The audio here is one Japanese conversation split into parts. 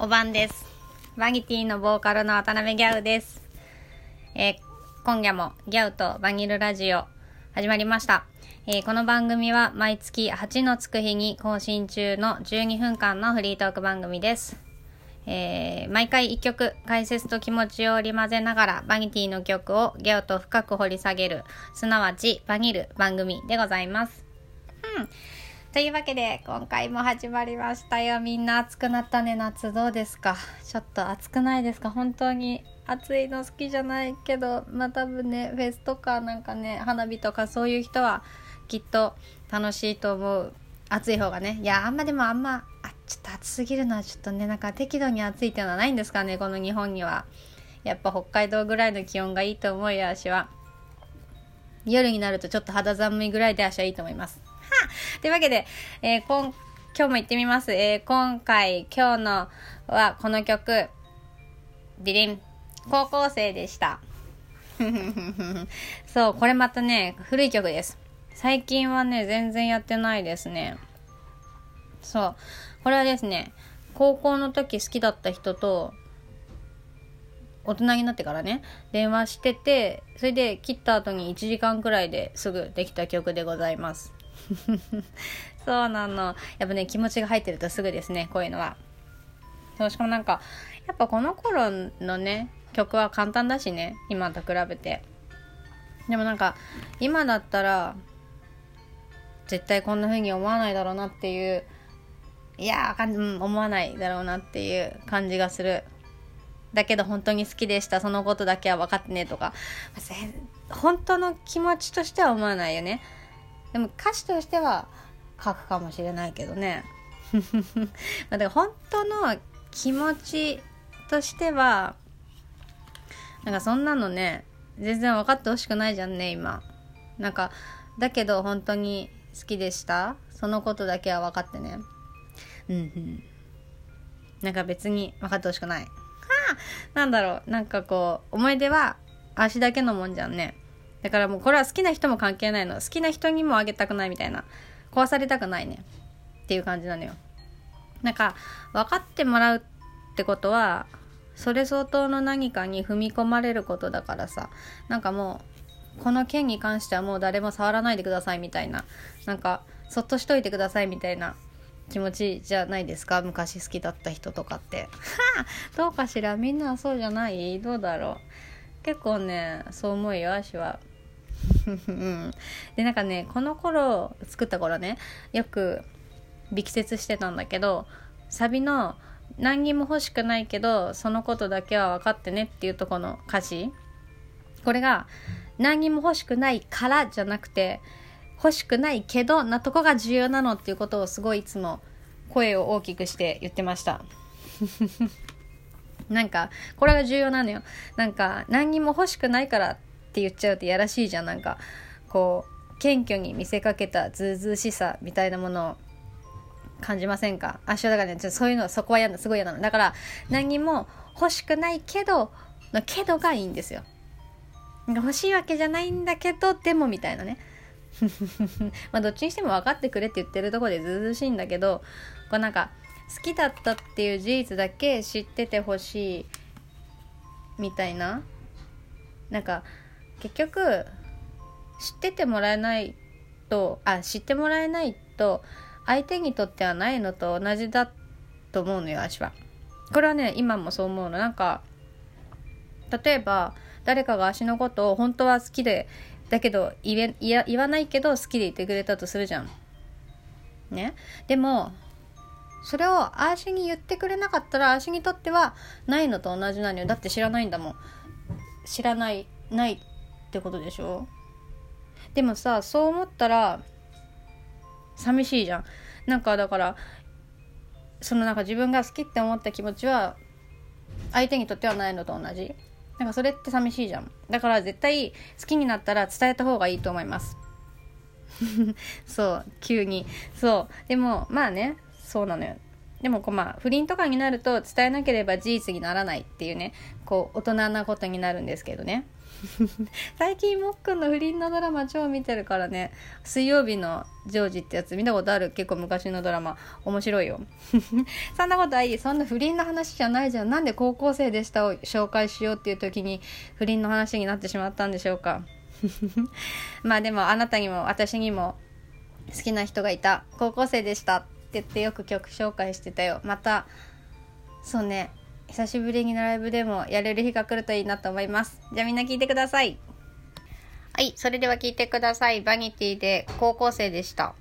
おばんです。バギティのボーカルの渡辺ギャウです。えー今夜もギャウとバニルラジオ始まりました。えーこの番組は毎月8のつく日に更新中の12分間のフリートーク番組です。えー毎回1曲解説と気持ちを織り交ぜながらバニティの曲をギャウと深く掘り下げる、すなわちバニル番組でございます。うん。というわけで今回も始まりましたよ。みんな暑くなったね夏どうですか？ちょっと暑くないですか？本当に暑いの好きじゃないけどまあ多分ねフェスとかなんかね花火とかそういう人はきっと楽しいと思う。暑い方がね。いやあんまでもあんまあちょっと暑すぎるのはちょっとねなんか適度に暑いっていうのはないんですかねこの日本には。やっぱ北海道ぐらいの気温がいいと思うよ足は。夜になるとちょっと肌寒いぐらいで足はいいと思います。というわけで、えー、今今日も行ってみます。えー、今回、今日のはこの曲、ディリン、高校生でした。そう、これまたね、古い曲です。最近はね、全然やってないですね。そう、これはですね、高校の時好きだった人と、大人になってからね電話しててそれで切った後に1時間くらいですぐできた曲でございます。そうなの。やっぱね気持ちが入ってるとすぐですねこういうのは。そうしかもなんかやっぱこの頃のね曲は簡単だしね今と比べて。でもなんか今だったら絶対こんな風に思わないだろうなっていういやーかん、うん、思わないだろうなっていう感じがする。だけど本当に好きでした。そのことだけは分かってねとか。本当の気持ちとしては思わないよね。でも歌詞としては書くかもしれないけどね。だから本当の気持ちとしてはなんかそんなのね全然分かってほしくないじゃんね今。なんかだけど本当に好きでした。そのことだけは分かってね。うんうん。なんか別に分かってほしくない。なんだろうなんかこう思い出は足だけのもんじゃんね。だからもうこれは好きな人も関係ないの。好きな人にもあげたくないみたいな。壊されたくないね。っていう感じなのよ。なんか分かってもらうってことはそれ相当の何かに踏み込まれることだからさ。なんかもうこの件に関してはもう誰も触らないでくださいみたいな。なんかそっとしといてくださいみたいな。気持ちじゃないですか？昔好きだった人とかって。はあどうかしら？みんなそうじゃない？どうだろう？結構ねそう思うよ足は。うんでなんかねこの頃作った頃ねよく力説してたんだけどサビの「何にも欲しくないけどそのことだけは分かってね」っていうとこの歌詞。これが「何にも欲しくないから」じゃなくて「欲しくないけど」なとこが重要なのっていうことをすごいいつも声を大きくして言ってました。なんかこれが重要なのよ。なんか何にも欲しくないからって言っちゃうとやらしいじゃん。なんかこう謙虚に見せかけたずうずうしさみたいなものを感じませんか？あ、だからね、ちょそういうのそこは嫌な、すごい嫌なの。だから何にも欲しくないけど、のけどがいいんですよ。欲しいわけじゃないんだけど、でもみたいなね。まあどっちにしても分かってくれって言ってるとこでずうずしいんだけど、こうなんか好きだったっていう事実だけ知っててほしいみたいな。なんか結局知っててもらえないとあ知ってもらえないと相手にとってはないのと同じだと思うのよ私は。これはね今もそう思うの。なんか例えば誰かが足のことを本当は好きでだけど言え言わないけど好きでいてくれたとするじゃん。ね？でもそれをあーしに言ってくれなかったらあーしにとってはないのと同じなのよ。だって知らないんだもん。知らないないってことでしょ？でもさそう思ったら寂しいじゃん。なんかだからそのなんか自分が好きって思った気持ちは相手にとってはないのと同じ。なんかそれって寂しいじゃん。だから絶対好きになったら伝えた方がいいと思います。そう急に。そう。でもまあね。そうなのよ。でもこうまあ不倫とかになると伝えなければ事実にならないっていうねこう大人なことになるんですけどね。最近もっくんの不倫のドラマ超見てるからね水曜日のジョージってやつ見たことある？結構昔のドラマ。面白いよ。そんなことはいいそんな不倫の話じゃないじゃん。なんで高校生でしたを紹介しようっていう時に不倫の話になってしまったんでしょうか？まあでもあなたにも私にも好きな人がいた。高校生でした。って言ってよく曲紹介してたよ。またそうね。久しぶりにライブでもやれる日が来るといいなと思います。じゃあみんな聞いてください。はいそれでは聞いてください。バニティで高校生でした。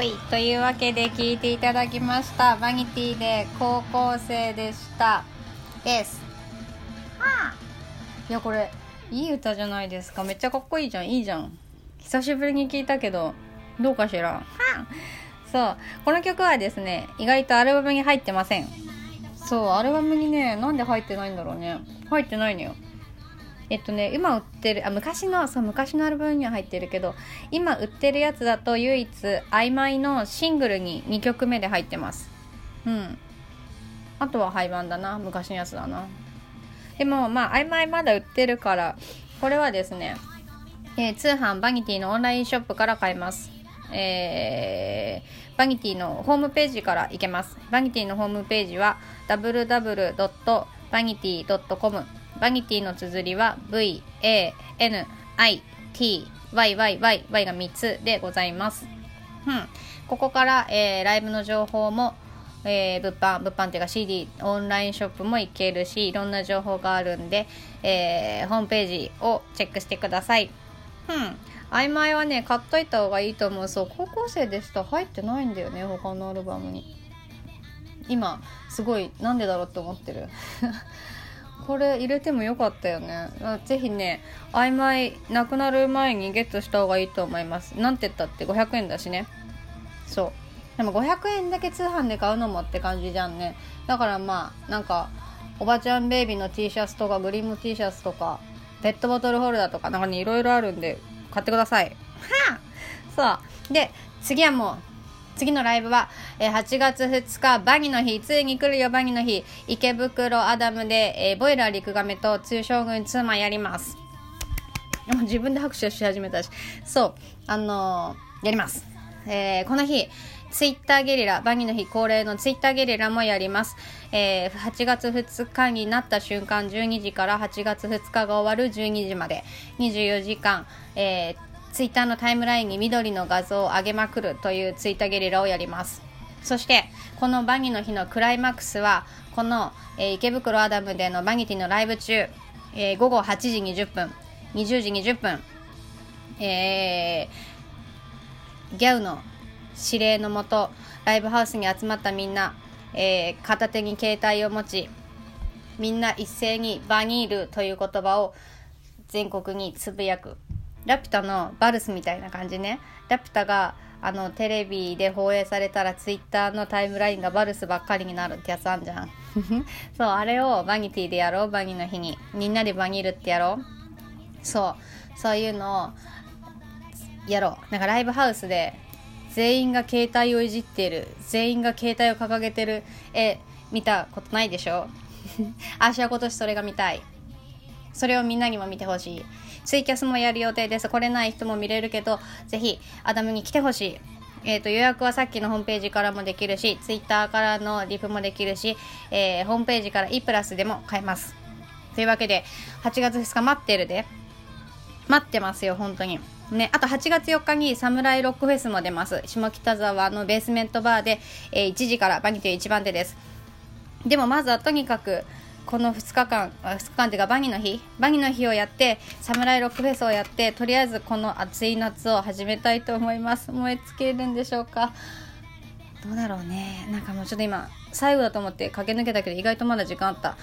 はい。というわけで聞いていただきました。バニティで高校生でした。です。いやこれいい歌じゃないですか。めっちゃかっこいいじゃん。いいじゃん。久しぶりに聞いたけどどうかしら？そう。この曲はですね意外とアルバムに入ってません。そうアルバムにねなんで入ってないんだろうね。入ってないのよえっとね今売ってるあ昔のそう昔のアルバムには入ってるけど今売ってるやつだと唯一「曖昧」のシングルに2曲目で入ってます。うん。あとは廃盤だな。昔のやつだな。でもまあ曖昧まだ売ってるからこれはですね、えー通販バニティのオンラインショップから買えます。えーバニティのホームページから行けます。バニティのホームページは www.vanity.com バニティの綴りは VANITYYYY が3つでございます。うん。ここから、えーライブの情報も、えー物販、物販っていうか CD、オンラインショップも行けるし、いろんな情報があるんで、えーホームページをチェックしてください。うん。曖昧はね、買っといた方がいいと思う。そう、高校生でした。入ってないんだよね、他のアルバムに。今、すごい、なんでだろうって思ってる。これ入れてもよかったよね。あぜひね、曖昧なくなる前にゲットした方がいいと思います。なんて言ったって500円だしね。そう。でも500円だけ通販で買うのもって感じじゃんね。だからまあ、なんか、おばちゃんベイビーの T シャツとか、グリーム T シャツとか、ペットボトルホルダーとか、なんかね、いろいろあるんで、買ってください。はあそう。で、次はもう、次のライブは、えー8月2日、バギの日、ついに来るよ、バギの日、池袋アダムで、えーボイラー陸亀と通将軍ツーマンやります。で も自分で拍手し始めたし、そう、あのーやります。えーこの日、ツイッターゲリラ、バニの日恒例のツイッターゲリラもやります。えー8月2日になった瞬間12時から8月2日が終わる12時まで24時間、えーツイッターのタイムラインに緑の画像を上げまくるというツイッターゲリラをやります。そして、このバニーの日のクライマックスは、この、えー池袋アダムでのバニティのライブ中、えー午後8時20分、20時20分、えーギャウの指令のもとライブハウスに集まったみんな、えー片手に携帯を持ちみんな一斉にバニールという言葉を全国につぶやくラピュタのバルスみたいな感じね。ラピュタがあのテレビで放映されたらツイッターのタイムラインがバルスばっかりになるってやつあんじゃん。そうあれをバニティでやろう。バニーの日に。みんなでバニールってやろう。そう。そういうのをやろう。なんかライブハウスで全員が携帯をいじっている。全員が携帯を掲げてる。絵見たことないでしょ？私は今年それが見たい。それをみんなにも見てほしいツイキャスもやる予定です。来れない人も見れるけどぜひアダムに来てほしい。えー、と予約はさっきのホームページからもできるしツイッターからのリプもできるし、えーホームページから E プラスでも買えます。というわけで8月2日待ってるで。待ってますよ本当に。ね、あと8月4日にサムライロックフェスも出ます。下北沢のベースメントバーで、えー1時からバニティ1番手です。でもまずはとにかくこの2日間2日間っていうかバニの日。バニの日をやってサムライロックフェスをやってとりあえずこの暑い夏を始めたいと思います。燃え尽きるんでしょうか。どうだろうね。なんかもうちょっと今最後だと思って駆け抜けたけど意外とまだ時間あった。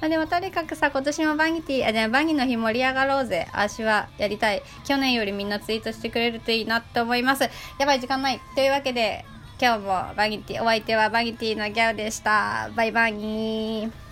ま あでもとにかくさ今年もバニティあじゃあバニの日盛り上がろうぜ。私はやりたい。去年よりみんなツイートしてくれるといいなって思います。やばい時間ない。というわけで今日もバギティお相手はバギティのギャオでした。バイバイ